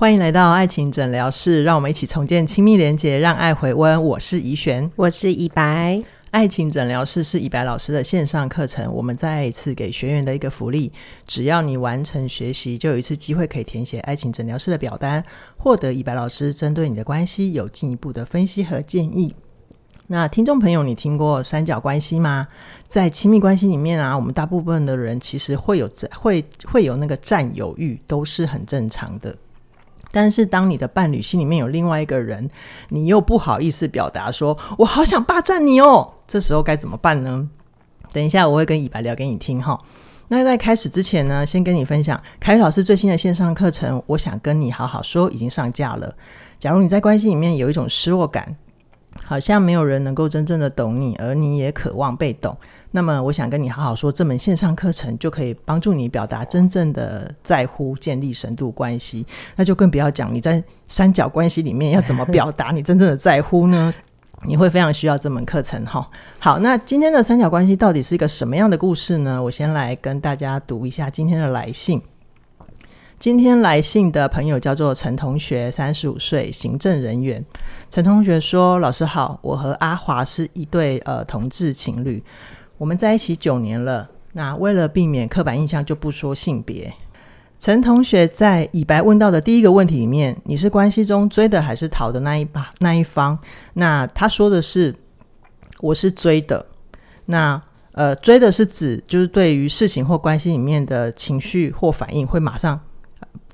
欢迎来到爱情诊疗室，让我们一起重建亲密连结，让爱回温。我是怡璇，我是以白。爱情诊疗室是以白老师的线上课程，我们再一次给学员的一个福利，只要你完成学习，就有一次机会可以填写爱情诊疗室的表单，获得以白老师针对你的关系有进一步的分析和建议。那听众朋友，你听过三角关系吗？在亲密关系里面啊，我们大部分的人其实会有会会有那个占有欲，都是很正常的。但是，当你的伴侣心里面有另外一个人，你又不好意思表达说“我好想霸占你哦”，这时候该怎么办呢？等一下我会跟以白聊给你听哈。那在开始之前呢，先跟你分享凯宇老师最新的线上课程，我想跟你好好说，已经上架了。假如你在关系里面有一种失落感，好像没有人能够真正的懂你，而你也渴望被懂。那么，我想跟你好好说，这门线上课程就可以帮助你表达真正的在乎，建立深度关系。那就更不要讲你在三角关系里面要怎么表达你真正的在乎呢？你会非常需要这门课程哈。好，那今天的三角关系到底是一个什么样的故事呢？我先来跟大家读一下今天的来信。今天来信的朋友叫做陈同学，三十五岁，行政人员。陈同学说：“老师好，我和阿华是一对呃同志情侣。”我们在一起九年了，那为了避免刻板印象，就不说性别。陈同学在以白问到的第一个问题里面，你是关系中追的还是逃的那一把那一方？那他说的是我是追的。那呃，追的是指就是对于事情或关系里面的情绪或反应会马上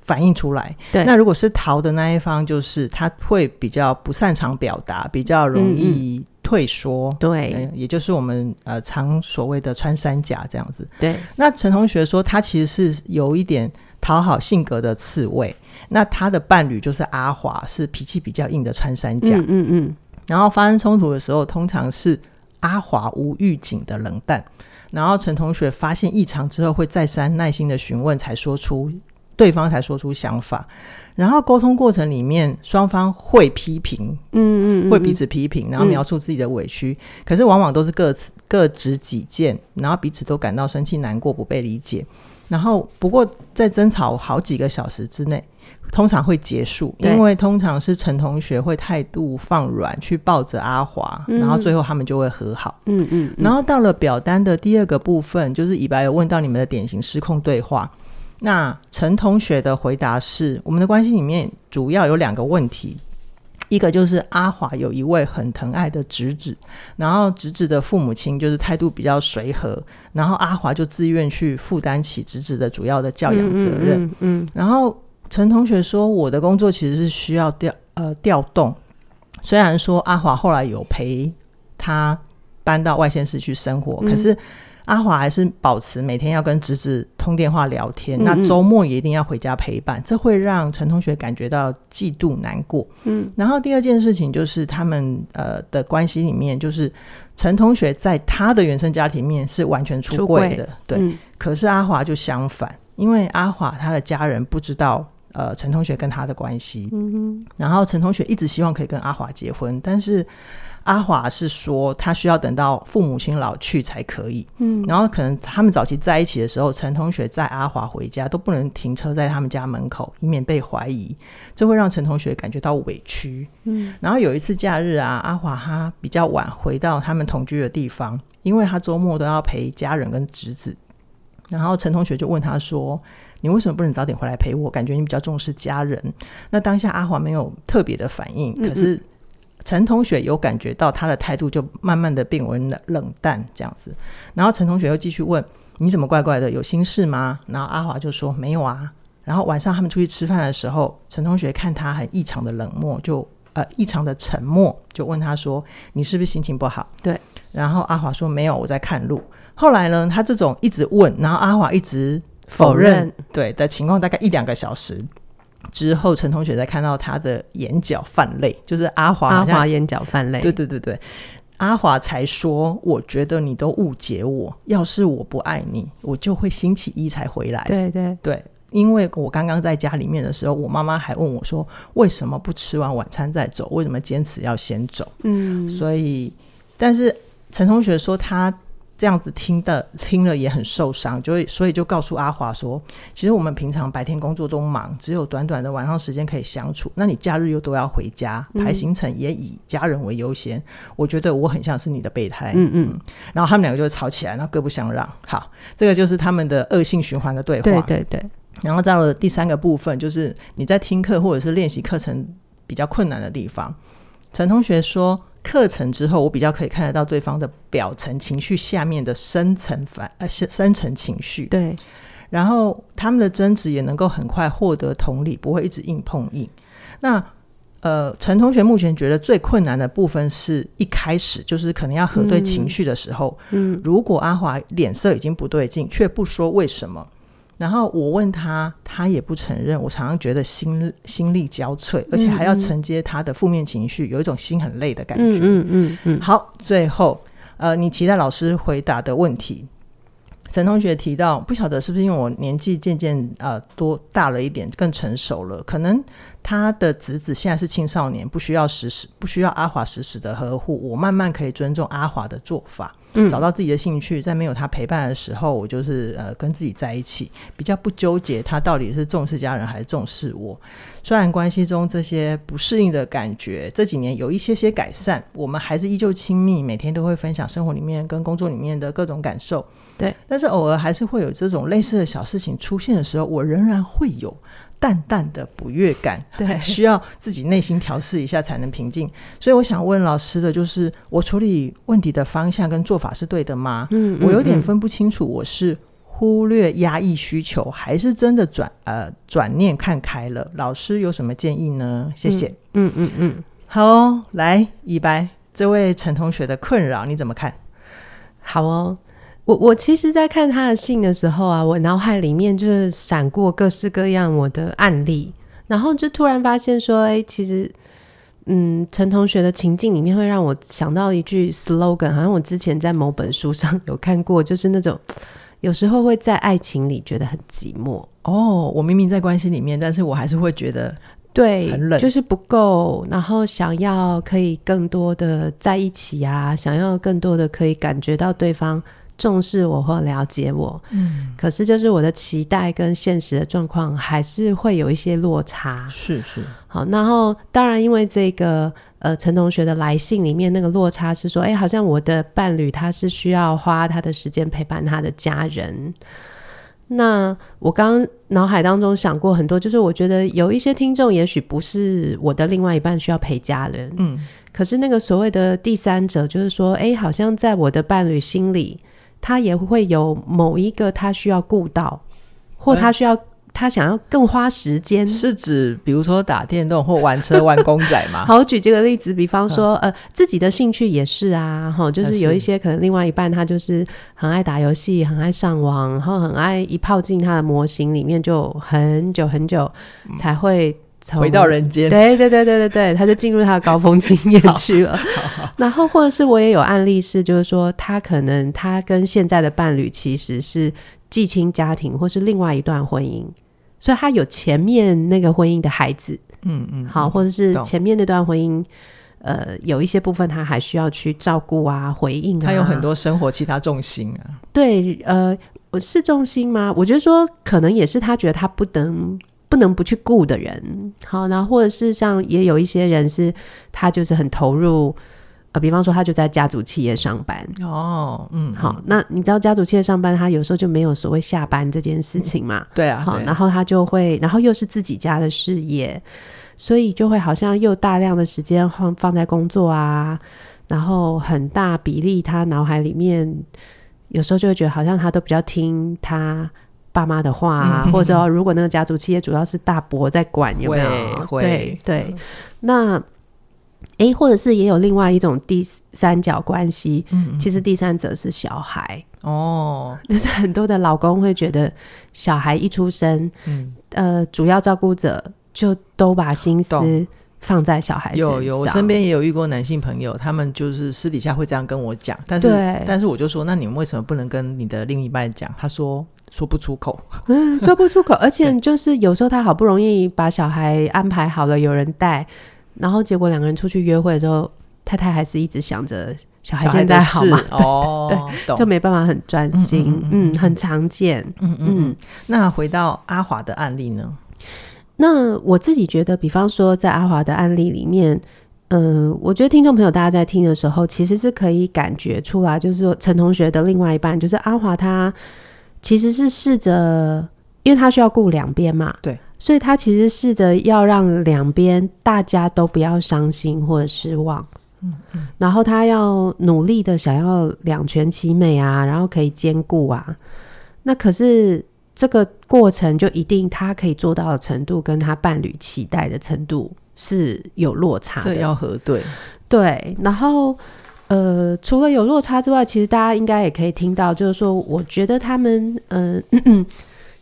反映出来。对。那如果是逃的那一方，就是他会比较不擅长表达，比较容易。退缩，对、呃，也就是我们呃常所谓的穿山甲这样子。对，那陈同学说他其实是有一点讨好性格的刺猬，那他的伴侣就是阿华，是脾气比较硬的穿山甲。嗯嗯，嗯。然后发生冲突的时候，通常是阿华无预警的冷淡，然后陈同学发现异常之后，会再三耐心的询问，才说出对方才说出想法。然后沟通过程里面，双方会批评，嗯嗯，会彼此批评，然后描述自己的委屈，嗯、可是往往都是各自各执己见，然后彼此都感到生气、难过、不被理解。然后不过在争吵好几个小时之内，通常会结束，因为通常是陈同学会态度放软，去抱着阿华，然后最后他们就会和好。嗯嗯，嗯。然后到了表单的第二个部分，就是以白有问到你们的典型失控对话。那陈同学的回答是：我们的关系里面主要有两个问题，一个就是阿华有一位很疼爱的侄子，然后侄子的父母亲就是态度比较随和，然后阿华就自愿去负担起侄子的主要的教养责任。嗯，嗯，嗯，然后陈同学说：“我的工作其实是需要调呃调动，虽然说阿华后来有陪他搬到外县市去生活，嗯、可是。”阿华还是保持每天要跟侄子通电话聊天，嗯嗯，那周末也一定要回家陪伴，这会让陈同学感觉到嫉妒难过。嗯，然后第二件事情就是他们呃的关系里面，就是陈同学在他的原生家庭面是完全出柜的，对、嗯。可是阿华就相反，因为阿华他的家人不知道呃陈同学跟他的关系，嗯哼，然后陈同学一直希望可以跟阿华结婚，但是。阿华是说，他需要等到父母亲老去才可以。嗯，然后可能他们早期在一起的时候，陈同学载阿华回家都不能停车在他们家门口，以免被怀疑，这会让陈同学感觉到委屈。嗯，然后有一次假日啊，阿华他比较晚回到他们同居的地方，因为他周末都要陪家人跟侄子。然后陈同学就问他说：“你为什么不能早点回来陪我？感觉你比较重视家人。”那当下阿华没有特别的反应，可是。陈同学有感觉到他的态度就慢慢的变为冷冷淡这样子，然后陈同学又继续问：“你怎么怪怪的？有心事吗？”然后阿华就说：“没有啊。”然后晚上他们出去吃饭的时候，陈同学看他很异常的冷漠，就呃异常的沉默，就问他说：“你是不是心情不好？”对。然后阿华说：“没有，我在看路。”后来呢，他这种一直问，然后阿华一直否认，否认对的情况大概一两个小时。之后，陈同学才看到他的眼角泛泪，就是阿华，阿华眼角泛泪。对对对对，阿华才说：“我觉得你都误解我，要是我不爱你，我就会星期一才回来。”对对对，因为我刚刚在家里面的时候，我妈妈还问我说：“为什么不吃完晚餐再走？为什么坚持要先走？”嗯，所以，但是陈同学说他这样子听的听了也很受伤，就会所以就告诉阿华说，其实我们平常白天工作都忙，只有短短的晚上时间可以相处。那你假日又都要回家，排行程也以家人为优先。嗯、我觉得我很像是你的备胎，嗯嗯。然后他们两个就会吵起来，然后各不相让。好，这个就是他们的恶性循环的对话。对对对。然后到了第三个部分，就是你在听课或者是练习课程比较困难的地方。陈同学说。课程之后，我比较可以看得到对方的表层情绪下面的深层反呃深深层情绪。对，然后他们的争执也能够很快获得同理，不会一直硬碰硬。那呃，陈同学目前觉得最困难的部分是一开始就是可能要核对情绪的时候，嗯，如果阿华脸色已经不对劲，却不说为什么。然后我问他，他也不承认。我常常觉得心心力交瘁，而且还要承接他的负面情绪，有一种心很累的感觉。嗯嗯嗯，嗯。好，最后，呃，你期待老师回答的问题，陈同学提到，不晓得是不是因为我年纪渐渐呃多大了一点，更成熟了，可能。他的侄子现在是青少年，不需要时时不需要阿华时时的呵护，我慢慢可以尊重阿华的做法，嗯，找到自己的兴趣，在没有他陪伴的时候，我就是呃跟自己在一起，比较不纠结他到底是重视家人还是重视我。虽然关系中这些不适应的感觉这几年有一些些改善，我们还是依旧亲密，每天都会分享生活里面跟工作里面的各种感受，对，但是偶尔还是会有这种类似的小事情出现的时候，我仍然会有。淡淡的不悦感，对，需要自己内心调试一下才能平静。所以我想问老师的就是，我处理问题的方向跟做法是对的吗？嗯，我有点分不清楚，我是忽略压抑需求，还是真的转呃转念看开了？老师有什么建议呢？谢谢。嗯嗯嗯，好哦，来，以白，这位陈同学的困扰你怎么看？好哦。我我其实，在看他的信的时候啊，我脑海里面就是闪过各式各样我的案例，然后就突然发现说，哎，其实，嗯，陈同学的情境里面会让我想到一句 slogan，好像我之前在某本书上有看过，就是那种有时候会在爱情里觉得很寂寞。哦，我明明在关系里面，但是我还是会觉得对，很冷，就是不够，然后想要可以更多的在一起啊，想要更多的可以感觉到对方。重视我或了解我，嗯，可是就是我的期待跟现实的状况还是会有一些落差，是是。好，然后当然因为这个呃陈同学的来信里面那个落差是说，哎，好像我的伴侣他是需要花他的时间陪伴他的家人。那我刚刚脑海当中想过很多，就是我觉得有一些听众也许不是我的另外一半需要陪家人，嗯，可是那个所谓的第三者，就是说，哎，好像在我的伴侣心里。他也会有某一个他需要顾到，或他需要他想要更花时间，是指比如说打电动或玩车玩公仔吗？好，我举这个例子，比方说呃自己的兴趣也是啊，哈，就是有一些可能另外一半他就是很爱打游戏，很爱上网，然后很爱一泡进他的模型里面就很久很久才会。回到人间，对对对对对对，他就进入他的高峰经验去了。然后或者是我也有案例是，就是说他可能他跟现在的伴侣其实是继亲家庭，或是另外一段婚姻，所以他有前面那个婚姻的孩子，嗯嗯，好，或者是前面那段婚姻，呃，有一些部分他还需要去照顾啊、回应啊，他有很多生活其他重心啊。对，呃，是重心吗？我觉得说可能也是他觉得他不能。不能不去顾的人，好，然后或者是像也有一些人是，他就是很投入，呃，比方说他就在家族企业上班，哦，嗯，好，那你知道家族企业上班，他有时候就没有所谓下班这件事情嘛，嗯、对啊，好，然后他就会，然后又是自己家的事业，所以就会好像又大量的时间放放在工作啊，然后很大比例他脑海里面有时候就会觉得好像他都比较听他。爸妈的话啊，嗯、或者说如果那个家族企业主要是大伯在管，有没有？会对对。那诶，或者是也有另外一种第三角关系，嗯、其实第三者是小孩哦。就是很多的老公会觉得小孩一出生，嗯、呃，主要照顾者就都把心思放在小孩身上。有有，我身边也有遇过男性朋友，他们就是私底下会这样跟我讲，但是对但是我就说，那你们为什么不能跟你的另一半讲？他说。说不出口，嗯，说不出口，而且就是有时候他好不容易把小孩安排好了，有人带，然后结果两个人出去约会的时候，太太还是一直想着小孩现在好吗？哦，对，就没办法很专心，嗯，嗯，嗯，很常见，嗯嗯，嗯。那回到阿华的案例呢？那我自己觉得，比方说在阿华的案例里面，嗯、呃，我觉得听众朋友大家在听的时候，其实是可以感觉出来，就是说陈同学的另外一半，就是阿华，他其实是试着，因为他需要顾两边嘛，对，所以他其实试着要让两边大家都不要伤心或者失望。嗯嗯，然后他要努力的想要两全其美啊，然后可以兼顾啊。那可是这个过程就一定他可以做到的程度，跟他伴侣期待的程度是有落差的。这要核对。对，然后呃，除了有落差之外，其实大家应该也可以听到，就是说，我觉得他们嗯。呃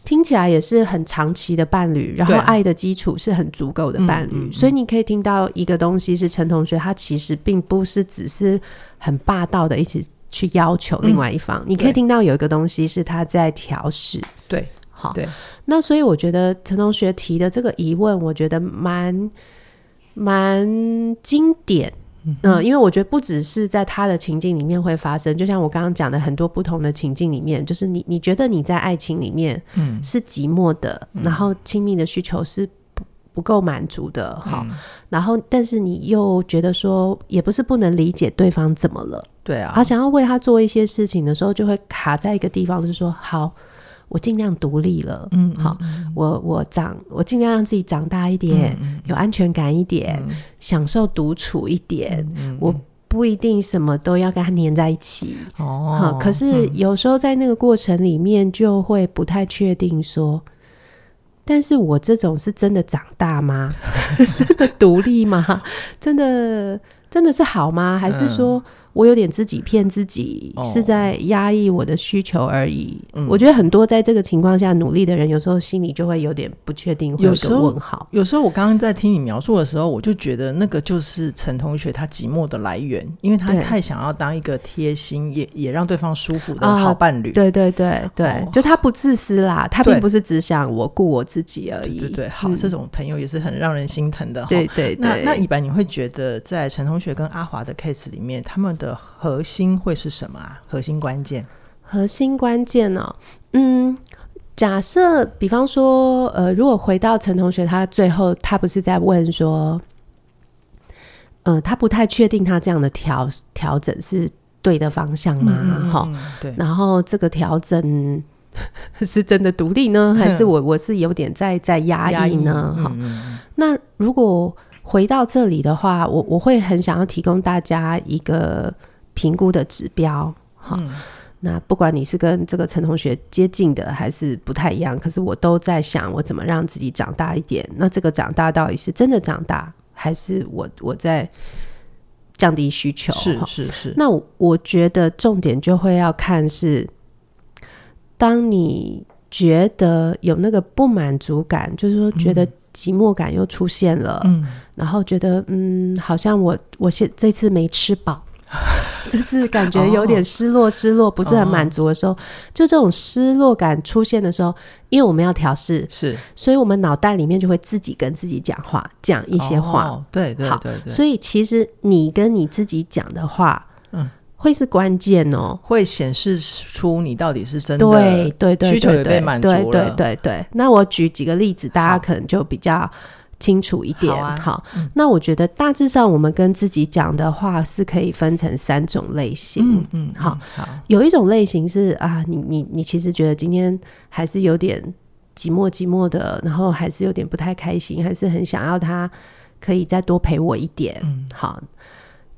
听起来也是很长期的伴侣，然后爱的基础是很足够的伴侣，所以你可以听到一个东西是陈同学，他其实并不是只是很霸道的一起去要求另外一方，嗯、你可以听到有一个东西是他在调试。对，好，对，那所以我觉得陈同学提的这个疑问，我觉得蛮蛮经典。嗯、呃，因为我觉得不只是在他的情境里面会发生，就像我刚刚讲的很多不同的情境里面，就是你你觉得你在爱情里面，嗯，是寂寞的，嗯、然后亲密的需求是不不够满足的，好、嗯，然后但是你又觉得说也不是不能理解对方怎么了，对啊，他想要为他做一些事情的时候，就会卡在一个地方，就是说好。我尽量独立了，嗯，好，我我长，我尽量让自己长大一点，嗯、有安全感一点，嗯、享受独处一点、嗯。我不一定什么都要跟他粘在一起，哦，好，可是有时候在那个过程里面，就会不太确定说，但是我这种是真的长大吗？真的独立吗？真的真的是好吗？还是说？嗯我有点自己骗自己，是在压抑我的需求而已。嗯。我觉得很多在这个情况下努力的人，有时候心里就会有点不确定，会有个问号。有时候我刚刚在听你描述的时候，我就觉得那个就是陈同学他寂寞的来源，因为他太想要当一个贴心，也也让对方舒服的好伴侣。啊、对对对对、哦，就他不自私啦，他并不是只想我顾我自己而已。对对，对，好、嗯，这种朋友也是很让人心疼的。对对对，那那一般你会觉得在陈同学跟阿华的 case 里面，他们的的核心会是什么啊？核心关键，核心关键哦，嗯，假设比方说，呃，如果回到陈同学，他最后他不是在问说，呃，他不太确定他这样的调调整是对的方向吗？哈、嗯，对。然后这个调整 是真的独立呢，还是我我是有点在在压抑呢？哈、嗯，那如果。回到这里的话，我我会很想要提供大家一个评估的指标，哈、嗯，那不管你是跟这个陈同学接近的，还是不太一样，可是我都在想，我怎么让自己长大一点？那这个长大到底是真的长大，还是我我在降低需求？是是是。那我，我觉得重点就会要看是，当你觉得有那个不满足感，就是说觉得、嗯。寂寞感又出现了，嗯，然后觉得嗯，好像我我现这次没吃饱，这次感觉有点失落，失落不是很满足的时候，哦，就这种失落感出现的时候，因为我们要调试，是，所以我们脑袋里面就会自己跟自己讲话，讲一些话，哦，对对对对，对，所以其实你跟你自己讲的话，嗯。会是关键哦，会显示出你到底是真的对对对，需求也被满足了。对对对对，对。那我举几个例子，大家可能就比较清楚一点。好，啊、好、嗯，那我觉得大致上我们跟自己讲的话是可以分成三种类型。嗯嗯，好，好。有一种类型是啊，你你你其实觉得今天还是有点寂寞寂寞的，然后还是有点不太开心，还是很想要他可以再多陪我一点。嗯，好。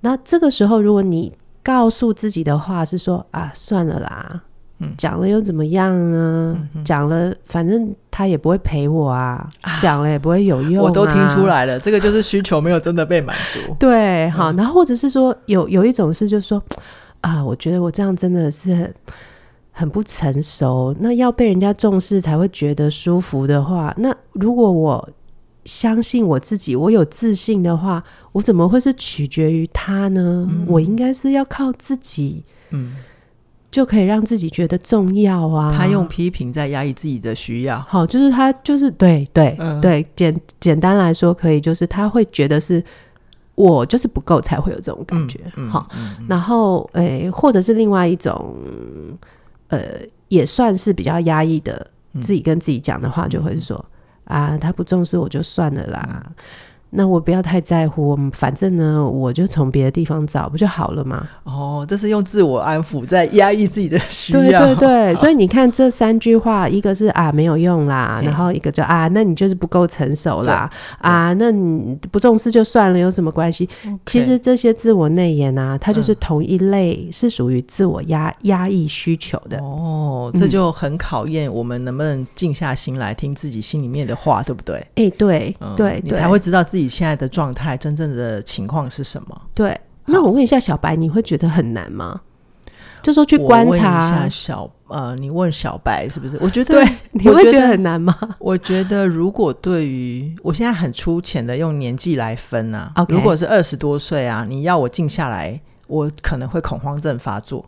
那这个时候如果你告诉自己的话是说啊，算了啦，讲、嗯、了又怎么样呢？讲、嗯、了，反正他也不会陪我啊，讲、啊、了也不会有用、啊。我都听出来了，这个就是需求没有真的被满足。对，好，然后或者是说，有有一种是就是说啊，我觉得我这样真的是，很不成熟。那要被人家重视才会觉得舒服的话，那如果我。相信我自己，我有自信的话，我怎么会是取决于他呢？嗯、我应该是要靠自己，嗯，就可以让自己觉得重要啊。他用批评在压抑自己的需要，好，就是他就是对对、嗯、对，简简单来说，可以就是他会觉得是我就是不够才会有这种感觉，好、嗯嗯嗯，然后诶、欸，或者是另外一种，呃，也算是比较压抑的，自己跟自己讲的话，就会是说、嗯、啊，他不重视我就算了啦。嗯那我不要太在乎，反正呢，我就从别的地方找，不就好了吗？哦，这是用自我安抚在压抑自己的需要。对对对，所以你看这三句话，一个是啊没有用啦，然后一个就啊，那你就是不够成熟啦，啊，那你不重视就算了，有什么关系？其实这些自我内延啊，它就是同一类，是属于自我压压抑需求的。哦，这就很考验我们能不能静下心来听自己心里面的话，对不对？哎、欸，对对，你才会知道自己。现在的状态，真正的情况是什么？对，那我问一下小白，你会觉得很难吗？就说去观察一下小呃，你问小白是不是？我觉得对，你会觉得很难吗？我觉得如果对于我现在很粗浅的用年纪来分啊，okay. 如果是二十多岁啊，你要我静下来，我可能会恐慌症发作。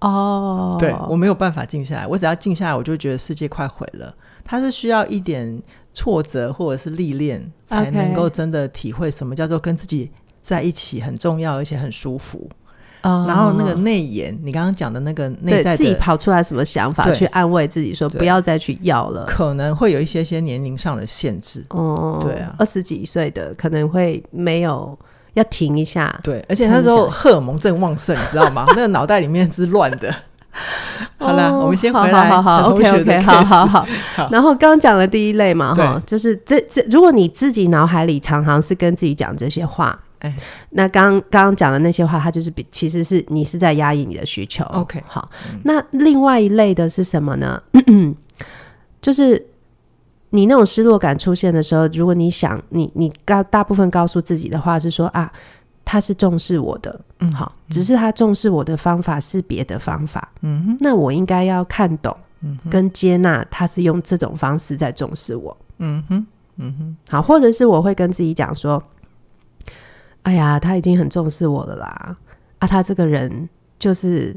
哦、oh.，对，我没有办法静下来，我只要静下来，我就觉得世界快毁了。它是需要一点。挫折或者是历练，才能够真的体会什么叫做跟自己在一起很重要，而且很舒服。哦、然后那个内延，你刚刚讲的那个内在自己跑出来什么想法，去安慰自己说不要再去要了，可能会有一些些年龄上的限制。哦，对啊，二十几岁的可能会没有要停一下。对，而且那时候荷尔蒙正旺盛，你知道吗？那个脑袋里面是乱的。好了，我们先回来。好好好，OK OK，好好 好。然后刚讲了第一类嘛，哈，就是这这，如果你自己脑海里常常是跟自己讲这些话，哎，那刚刚刚讲的那些话，它就是比其实是你是在压抑你的需求。OK，好。那另外一类的是什么呢？就是你那种失落感出现的时候，如果你想你你告大部分告诉自己的话是说啊。他是重视我的，嗯，好，只是他重视我的方法是别的方法，嗯哼，那我应该要看懂，嗯，跟接纳他是用这种方式在重视我，嗯哼，嗯哼，好，或者是我会跟自己讲说，哎呀，他已经很重视我了啦，啊，他这个人就是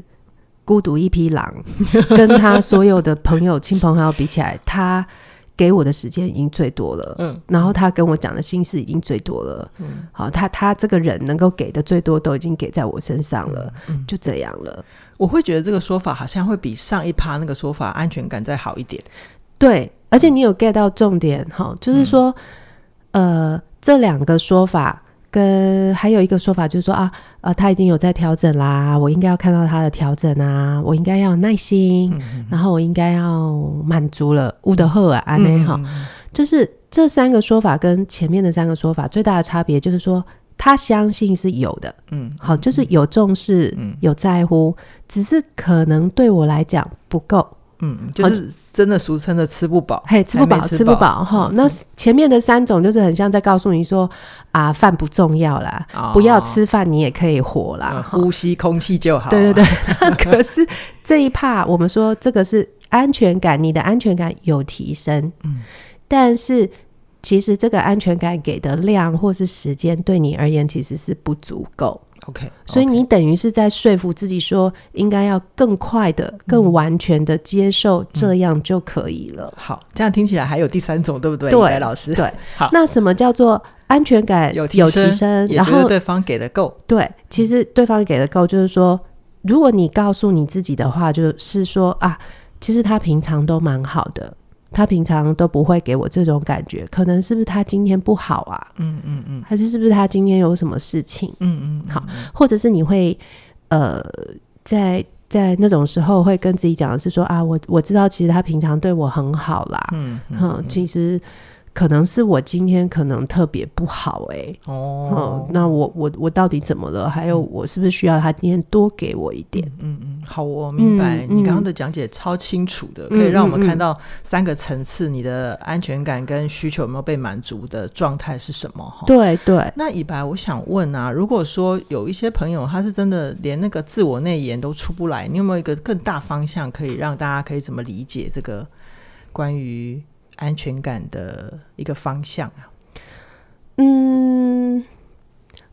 孤独一匹狼，跟他所有的朋友、亲朋好友比起来，他。给我的时间已经最多了，嗯，然后他跟我讲的心事已经最多了，嗯，好，他他这个人能够给的最多都已经给在我身上了，嗯，就这样了。我会觉得这个说法好像会比上一趴那个说法安全感再好一点，对，而且你有 get 到重点，哈，就是说，嗯，呃，这两个说法。跟还有一个说法就是说啊，呃，他已经有在调整啦，我应该要看到他的调整啊，我应该要有耐心，嗯、然后我应该要满足了，乌德赫尔安内哈，就是这三个说法跟前面的三个说法最大的差别就是说，他相信是有的，嗯，好，就是有重视，嗯、有在乎，只是可能对我来讲不够。嗯，就是真的俗称的吃不饱，嘿，吃不饱，吃不饱哈。那前面的三种就是很像在告诉你说啊，饭不重要啦，哦、不要吃饭你也可以活啦，嗯、呼吸空气就好。对对对，可是这一趴我们说这个是安全感，你的安全感有提升，嗯，但是其实这个安全感给的量或是时间对你而言其实是不足够。OK，所以你等于是在说服自己说，应该要更快的、更完全的接受，这样就可以了。嗯、好，这样听起来还有第三种，对不对？对，老师。对，好。那什么叫做安全感有提升？提升然后对方给的够。对，其实对方给的够，就是说，如果你告诉你自己的话，就是说啊，其实他平常都蛮好的。他平常都不会给我这种感觉，可能是不是他今天不好啊？嗯嗯嗯，还是是不是他今天有什么事情？嗯嗯，好，或者是你会呃，在在那种时候会跟自己讲的是说啊，我我知道其实他平常对我很好啦，嗯嗯，嗯，其实。可能是我今天可能特别不好哎、欸、哦、嗯，那我我我到底怎么了？还有我是不是需要他今天多给我一点？嗯嗯，好，我明白、嗯、你刚刚的讲解超清楚的、嗯，可以让我们看到三个层次，你的安全感跟需求有没有被满足的状态是什么？哈，对对。那以白，我想问啊，如果说有一些朋友他是真的连那个自我内延都出不来，你有没有一个更大方向可以让大家可以怎么理解这个关于？安全感的一个方向啊，嗯，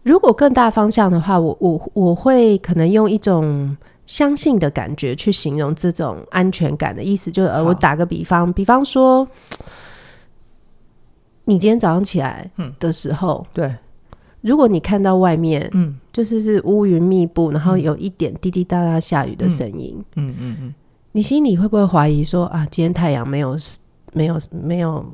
如果更大方向的话，我我我会可能用一种相信的感觉去形容这种安全感的意思，就是呃，我打个比方，比方说，你今天早上起来的时候，对，如果你看到外面，嗯，就是是乌云密布，然后有一点滴滴答答下雨的声音，嗯嗯嗯，嗯，你心里会不会怀疑说啊，今天太阳没有没有没有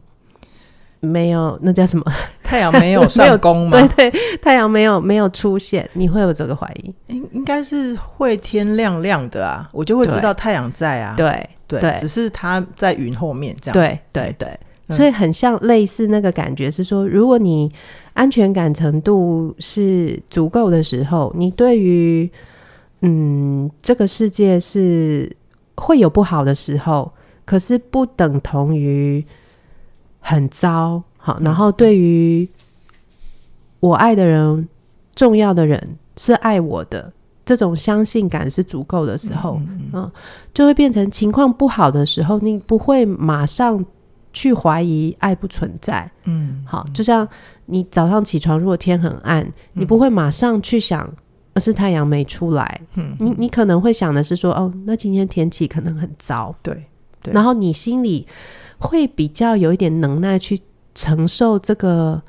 没有那叫什么？太阳没有 上攻吗？对对，太阳没有没有出现，你会有这个怀疑？应应该是会天亮亮的啊，我就会知道太阳在啊。对对，对，只是它在云后面这样。对对对。所以很像类似那个感觉是说，如果你安全感程度是足够的时候，你对于嗯这个世界是会有不好的时候，可是不等同于很糟。好，然后对于我爱的人、重要的人是爱我的，这种相信感是足够的时候，嗯，就会变成情况不好的时候，你不会马上。去怀疑爱不存在，嗯，好，就像你早上起床，如果天很暗，嗯、你不会马上去想，而是太阳没出来，嗯，你你可能会想的是说，哦，那今天天气可能很糟，对，对，然后你心里会比较有一点能耐去承受这个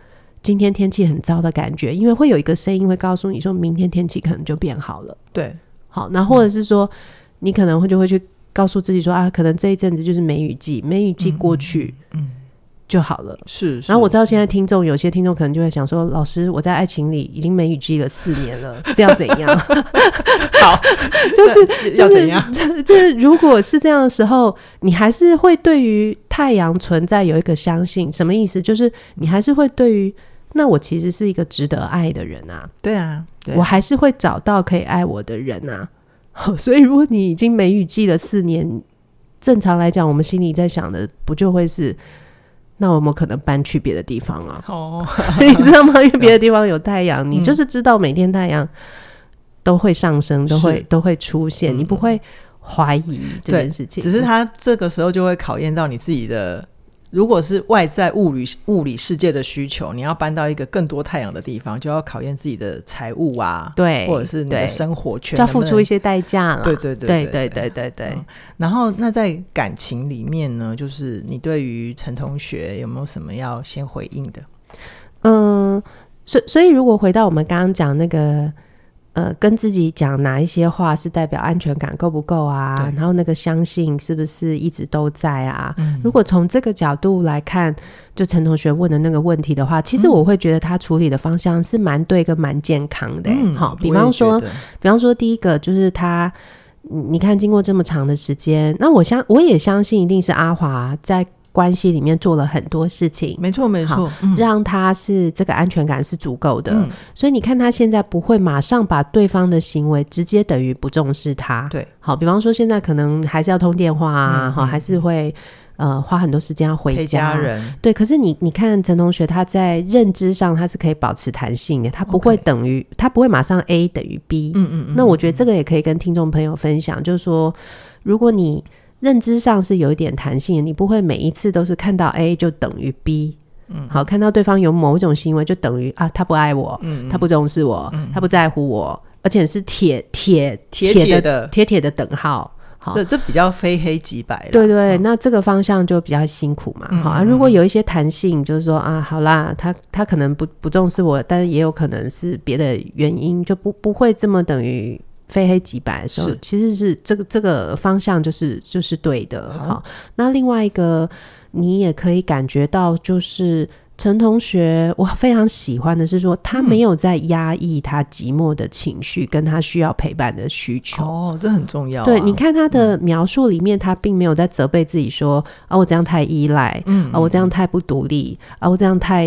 今天天气很糟的感觉，因为会有一个声音会告诉你说，明天天气可能就变好了，对，好，那或者是说，嗯、你可能会就会去。告诉自己说啊，可能这一阵子就是梅雨季，梅雨季过去，嗯，就好了。是。然后我知道现在听众有些听众可能就会想说，老师，我在爱情里已经梅雨季了四年了，是要怎样？好，就是要怎样？就是就是，如果是这样的时候，你还是会对于太阳存在有一个相信，什么意思？就是你还是会对于那我其实是一个值得爱的人啊。对啊，对啊，我还是会找到可以爱我的人啊。所以，如果你已经梅雨季了四年，正常来讲，我们心里在想的不就会是，那我们可能搬去别的地方啊？哦，你知道吗？因为别的地方有太阳，你就是知道每天太阳都会上升，都会都会出现，你不会怀疑这件事情。只是他这个时候就会考验到你自己的。如果是外在物理物理世界的需求你要搬到一个更多太阳的地方就要考验自己的财务啊对或者是你的生活圈要付出一些代价了对对对对对对对然后那在感情里面呢就是你对于陈同学有没有什么要先回应的？嗯所所以如果回到我们刚刚讲那个呃，跟自己讲哪一些话是代表安全感够不够啊？然后那个相信是不是一直都在啊？嗯、如果从这个角度来看，就陈同学问的那个问题的话，其实我会觉得他处理的方向是蛮对跟蛮健康的、欸。好、嗯，比方说，比方说第一个就是他，你看经过这么长的时间，那我相我也相信一定是阿华在。关系里面做了很多事情，没错没错，让他是这个安全感是足够的，嗯，所以你看他现在不会马上把对方的行为直接等于不重视他，对，好，比方说现在可能还是要通电话啊，好，嗯，还是会呃花很多时间要回家，家人，对，可是你你看陈同学他在认知上他是可以保持弹性的，他不会等于.他不会马上 A 等于 B，嗯嗯嗯，那我觉得这个也可以跟听众朋友分享，就是说如果你。认知上是有一点弹性的，你不会每一次都是看到 A 就等于 B，嗯，好，看到对方有某一种行为就等于啊，他不爱我，嗯，他不重视我，嗯，他不在乎我，而且是铁铁铁铁的。铁铁的等号，好，这这比较非黑即白，对，对对，那这个方向就比较辛苦嘛，好，啊，如果有一些弹性，就是说啊，好啦，他他可能不不重视我，但是也有可能是别的原因，就不不会这么等于。非黑即白的时候，其实是这个这个方向就是就是对的。好，那另外一个你也可以感觉到就是。陈同学，我非常喜欢的是说，他没有在压抑他寂寞的情绪，跟他需要陪伴的需求。哦，这很重要啊。对，你看他的描述里面，他并没有在责备自己说，嗯，啊，我这样太依赖，嗯，啊，我这样太不独立，啊，我这样太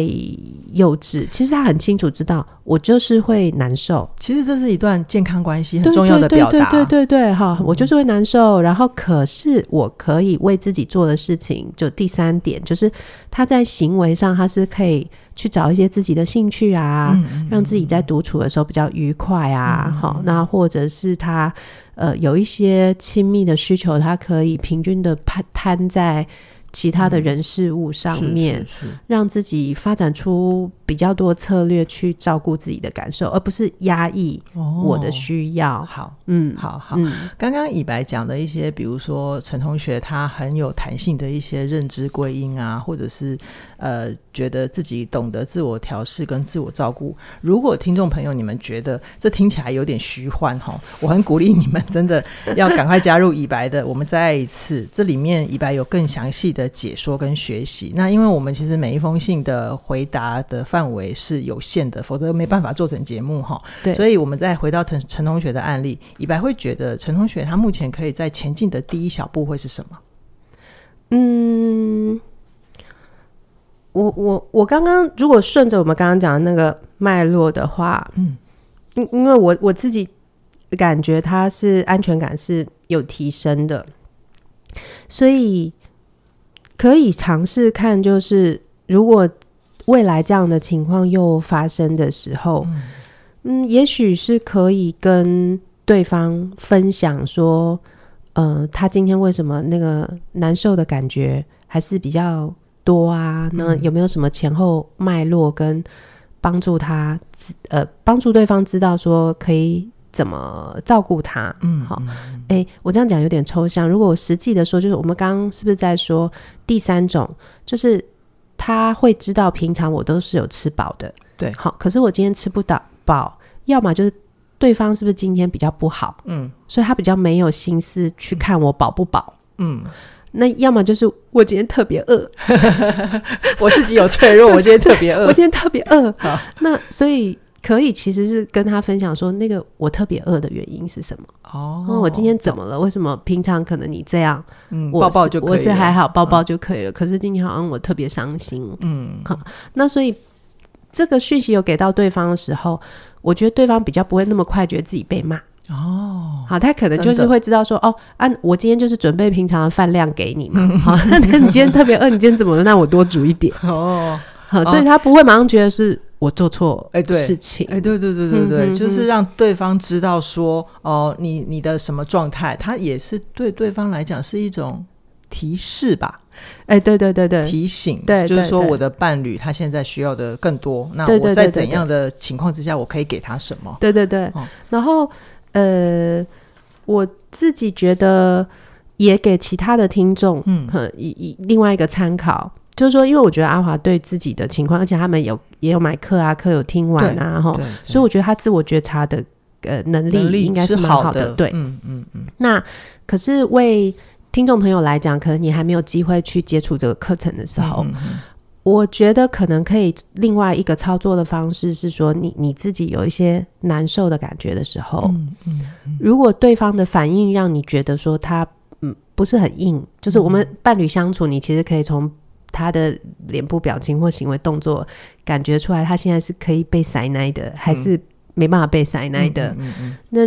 幼稚。其实他很清楚知道，我就是会难受。其实这是一段健康关系很重要的表达。对对对对对对，哈，我就是会难受。然后，可是我可以为自己做的事情，就第三点，就是他在行为上他是。可以去找一些自己的兴趣啊，嗯嗯嗯，让自己在独处的时候比较愉快啊。好、那或者是他呃有一些亲密的需求，他可以平均的摊摊在其他的人事物上面，让自己发展出比较多策略去照顾自己的感受，而不是压抑我的需要。哦、好，嗯，好好。刚刚以白讲的一些，比如说陈同学他很有弹性的一些认知归因啊，或者是呃觉得自己懂得自我调试跟自我照顾。如果听众朋友你们觉得这听起来有点虚幻哈，我很鼓励你们真的要赶快加入以白的。我们再一次，这里面以白有更详细的解说跟学习。那因为我们其实每一封信的回答的。范围是有限的，否则没办法做成节目哈。对，所以我们再回到陈陈同学的案例，以白会觉得陈同学他目前可以在前进的第一小步会是什么？嗯，我我我刚刚如果顺着我们刚刚讲的那个脉络的话，嗯，因因为我我自己感觉他是安全感是有提升的，所以可以尝试看，就是如果。未来这样的情况又发生的时候，嗯，嗯，也许是可以跟对方分享说，呃，他今天为什么那个难受的感觉还是比较多啊？那有没有什么前后脉络跟帮助他，呃，帮助对方知道说可以怎么照顾他？嗯，好，哎、欸，我这样讲有点抽象。如果我实际的说，就是我们刚刚是不是在说第三种，就是。他会知道平常我都是有吃饱的，对，好。可是我今天吃不到饱，要么就是对方是不是今天比较不好，嗯，所以他比较没有心思去看我饱不饱，嗯。那要么就是我今天特别饿，我自己有脆弱，我今天特别饿，我今天特别饿。好，那所以。可以，其实是跟他分享说，那个我特别饿的原因是什么？哦，我今天怎么了？为什么平常可能你这样，嗯，抱抱就可以，我是还好，抱抱就可以了。嗯、可是今天好像我特别伤心，嗯，好，那所以这个讯息有给到对方的时候，我觉得对方比较不会那么快觉得自己被骂。哦，好，他可能就是会知道说，哦，啊，我今天就是准备平常的饭量给你嘛。嗯、好，那你今天特别饿，你今天怎么了？那我多煮一点。哦，好，所以他不会马上觉得是。我做错哎，对事情哎，对对对对对，嗯、就是让对方知道说哦，你你的什么状态，他也是对对方来讲是一种提示吧？哎，对对对对，提醒，对，就是说我的伴侣他现在需要的更多，那我在怎样的情况之下，我可以给他什么？对对对，哦、然后呃，我自己觉得也给其他的听众，嗯，一一另外一个参考。就是说，因为我觉得阿华对自己的情况，而且他们有也有买课啊，课有听完啊，哈，所以我觉得他自我觉察的呃能力应该是蛮好的，好的对，嗯嗯嗯。那可是为听众朋友来讲，可能你还没有机会去接触这个课程的时候，嗯嗯，我觉得可能可以另外一个操作的方式是说你，你你自己有一些难受的感觉的时候，嗯嗯嗯，如果对方的反应让你觉得说他嗯不是很硬，就是我们伴侣相处，你其实可以从。他的脸部表情或行为动作，感觉出来他现在是可以被塞奶的，嗯、还是没办法被塞奶的？那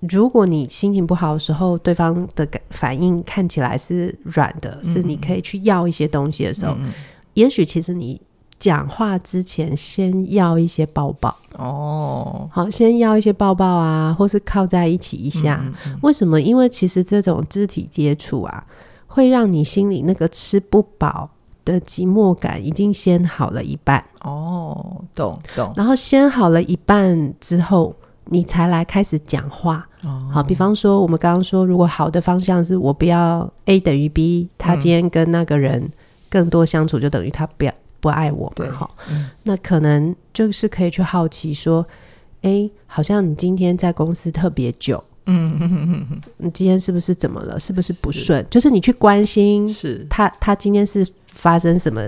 如果你心情不好的时候，对方的反应看起来是软的，嗯、是你可以去要一些东西的时候，嗯、也许其实你讲话之前先要一些抱抱。哦，好，先要一些抱抱啊，或是靠在一起一下。嗯嗯、为什么？因为其实这种肢体接触啊，会让你心里那个吃不饱的寂寞感已经先好了一半哦，懂懂。然后先好了一半之后，你才来开始讲话。哦、好，比方说我们刚刚说，如果好的方向是我不要 A 等于 B，他今天跟那个人更多相处，就等于他不要不爱我嘛。对，好，嗯、那可能就是可以去好奇说，哎，好像你今天在公司特别久。嗯哼哼哼，你今天是不是怎么了？是不是不顺？就是你去关心是他，他今天是发生什么，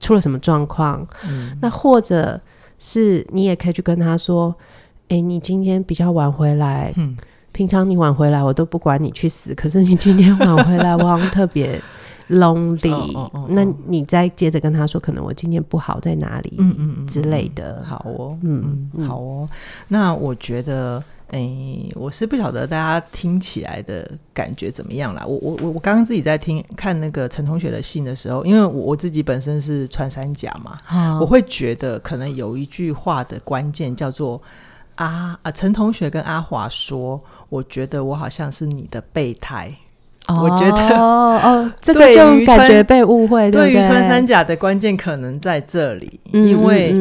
出了什么状况？嗯，那或者是你也可以去跟他说：“哎、欸，你今天比较晚回来，嗯，平常你晚回来我都不管你去死，可是你今天晚回来，我好像特别 lonely。那你再接着跟他说，可能我今天不好在哪里？嗯嗯之类的。好哦，嗯嗯，好哦。那我觉得。哎、欸，我是不晓得大家听起来的感觉怎么样啦。我我我我刚刚自己在听看那个陈同学的信的时候，因为我我自己本身是穿山甲嘛，好我会觉得可能有一句话的关键叫做啊啊，陈同学跟阿华说，我觉得我好像是你的备胎。哦、我觉得哦哦，这个就感觉被误会。对于穿山甲的关键可能在这里，嗯、因为。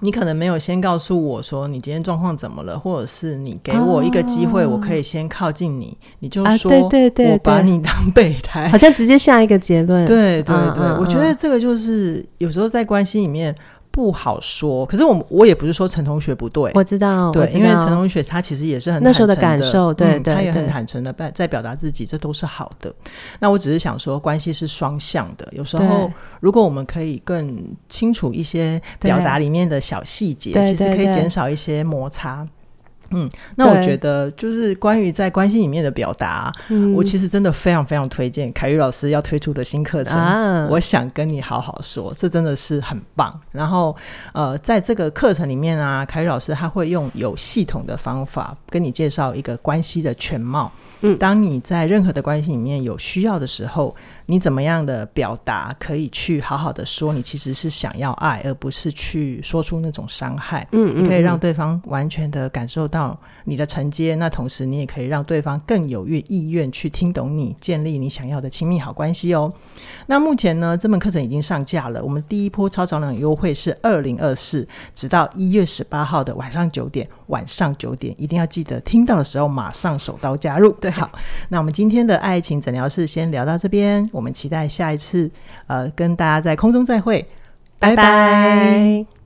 你可能没有先告诉我说你今天状况怎么了，或者是你给我一个机会，我可以先靠近你，哦、你就说，对对对，我把你当备胎，好像直接下一个结论。对对对，我觉得这个就是有时候在关系里面。不好说，可是我我也不是说陈同学不对，我知道，对，因为陈同学他其实也是很那时候的感受，对对，他也很坦诚的在在表达自己，这都是好的。那我只是想说，关系是双向的，有时候如果我们可以更清楚一些表达里面的小细节，其实可以减少一些摩擦。嗯，那我觉得就是关于在关系里面的表达，我其实真的非常非常推荐凯宇老师要推出的新课程。啊，我想跟你好好说，这真的是很棒。然后，呃，在这个课程里面啊，凯宇老师他会用有系统的方法跟你介绍一个关系的全貌。嗯，当你在任何的关系里面有需要的时候，你怎么样的表达可以去好好的说，你其实是想要爱，而不是去说出那种伤害。嗯，你可以让对方完全的感受到你的承接，那同时你也可以让对方更有愿意愿去听懂你，建立你想要的亲密好关系哦。那目前呢，这门课程已经上架了，我们第一波超早鸟优惠是二零二四，直到一月十八号的晚上九点，晚上九点一定要记得听到的时候马上手刀加入。对，好，那我们今天的爱情诊疗室先聊到这边。我们期待下一次，呃，跟大家在空中再会，拜拜。拜拜。